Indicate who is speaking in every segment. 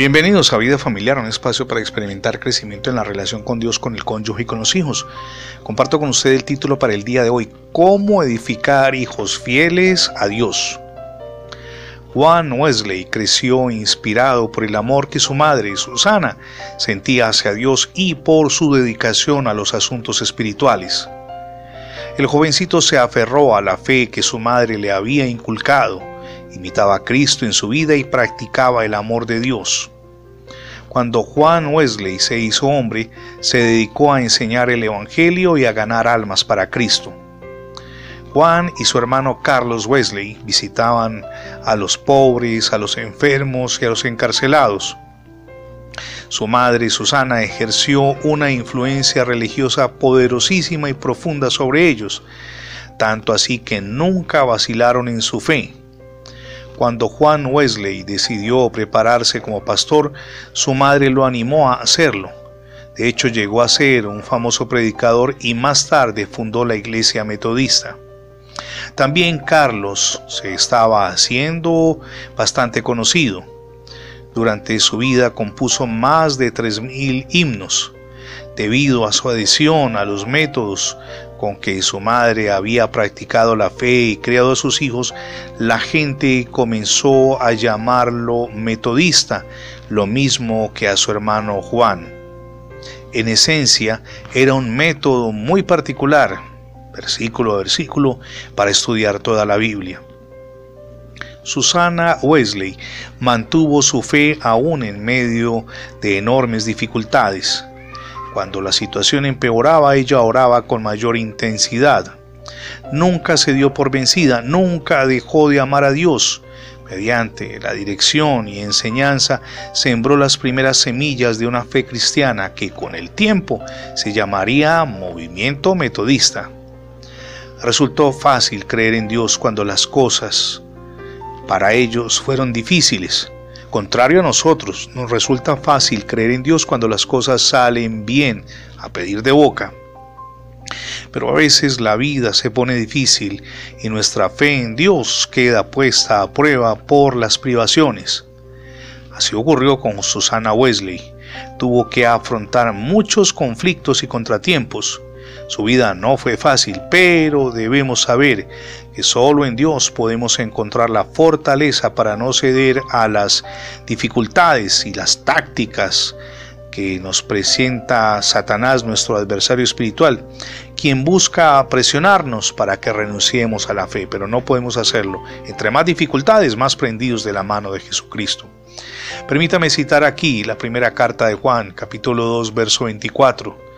Speaker 1: Bienvenidos a Vida Familiar, un espacio para experimentar crecimiento en la relación con Dios, con el cónyuge y con los hijos. Comparto con usted el título para el día de hoy, ¿Cómo edificar hijos fieles a Dios? Juan Wesley creció inspirado por el amor que su madre, Susana, sentía hacia Dios y por su dedicación a los asuntos espirituales. El jovencito se aferró a la fe que su madre le había inculcado imitaba a Cristo en su vida y practicaba el amor de Dios. Cuando Juan Wesley se hizo hombre, se dedicó a enseñar el Evangelio y a ganar almas para Cristo. Juan y su hermano Carlos Wesley visitaban a los pobres, a los enfermos y a los encarcelados. Su madre Susana ejerció una influencia religiosa poderosísima y profunda sobre ellos, tanto así que nunca vacilaron en su fe. Cuando Juan Wesley decidió prepararse como pastor, su madre lo animó a hacerlo. De hecho, llegó a ser un famoso predicador y más tarde fundó la iglesia metodista. También Carlos se estaba haciendo bastante conocido. Durante su vida compuso más de 3.000 himnos. Debido a su adhesión a los métodos con que su madre había practicado la fe y criado a sus hijos, la gente comenzó a llamarlo metodista, lo mismo que a su hermano Juan. En esencia, era un método muy particular, versículo a versículo, para estudiar toda la Biblia. Susana Wesley mantuvo su fe aún en medio de enormes dificultades. Cuando la situación empeoraba, ella oraba con mayor intensidad. Nunca se dio por vencida, nunca dejó de amar a Dios. Mediante la dirección y enseñanza sembró las primeras semillas de una fe cristiana que con el tiempo se llamaría movimiento metodista. Resultó fácil creer en Dios cuando las cosas para ellos fueron difíciles. Contrario a nosotros, nos resulta fácil creer en Dios cuando las cosas salen bien, a pedir de boca. Pero a veces la vida se pone difícil y nuestra fe en Dios queda puesta a prueba por las privaciones. Así ocurrió con Susana Wesley. Tuvo que afrontar muchos conflictos y contratiempos, su vida no fue fácil, pero debemos saber que solo en Dios podemos encontrar la fortaleza para no ceder a las dificultades y las tácticas que nos presenta Satanás, nuestro adversario espiritual, quien busca presionarnos para que renunciemos a la fe, pero no podemos hacerlo. Entre más dificultades, más prendidos de la mano de Jesucristo. Permítame citar aquí la primera carta de Juan, capítulo 2, verso 24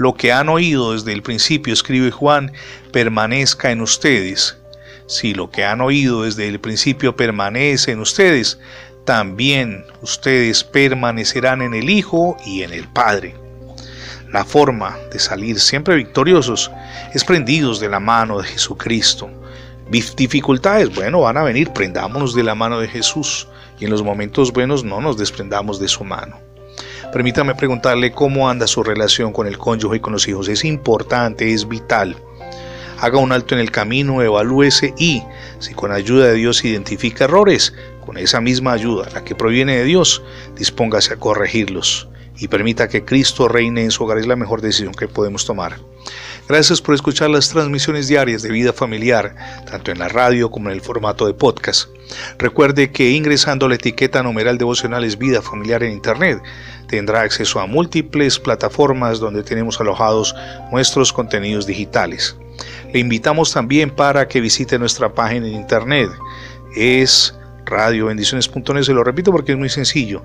Speaker 1: lo que han oído desde el principio, escribe Juan, permanezca en ustedes. Si lo que han oído desde el principio permanece en ustedes, también ustedes permanecerán en el Hijo y en el Padre. La forma de salir siempre victoriosos es prendidos de la mano de Jesucristo. Dificultades, bueno, van a venir, prendámonos de la mano de Jesús y en los momentos buenos no nos desprendamos de su mano. Permítame preguntarle cómo anda su relación con el cónyuge y con los hijos. Es importante, es vital. Haga un alto en el camino, evalúese y, si con ayuda de Dios identifica errores, con esa misma ayuda, la que proviene de Dios, dispóngase a corregirlos y permita que Cristo reine en su hogar. Es la mejor decisión que podemos tomar. Gracias por escuchar las transmisiones diarias de vida familiar, tanto en la radio como en el formato de podcast. Recuerde que ingresando la etiqueta numeral devocionales Vida Familiar en Internet, tendrá acceso a múltiples plataformas donde tenemos alojados nuestros contenidos digitales. Le invitamos también para que visite nuestra página en Internet. Es radiobendiciones.net, se lo repito porque es muy sencillo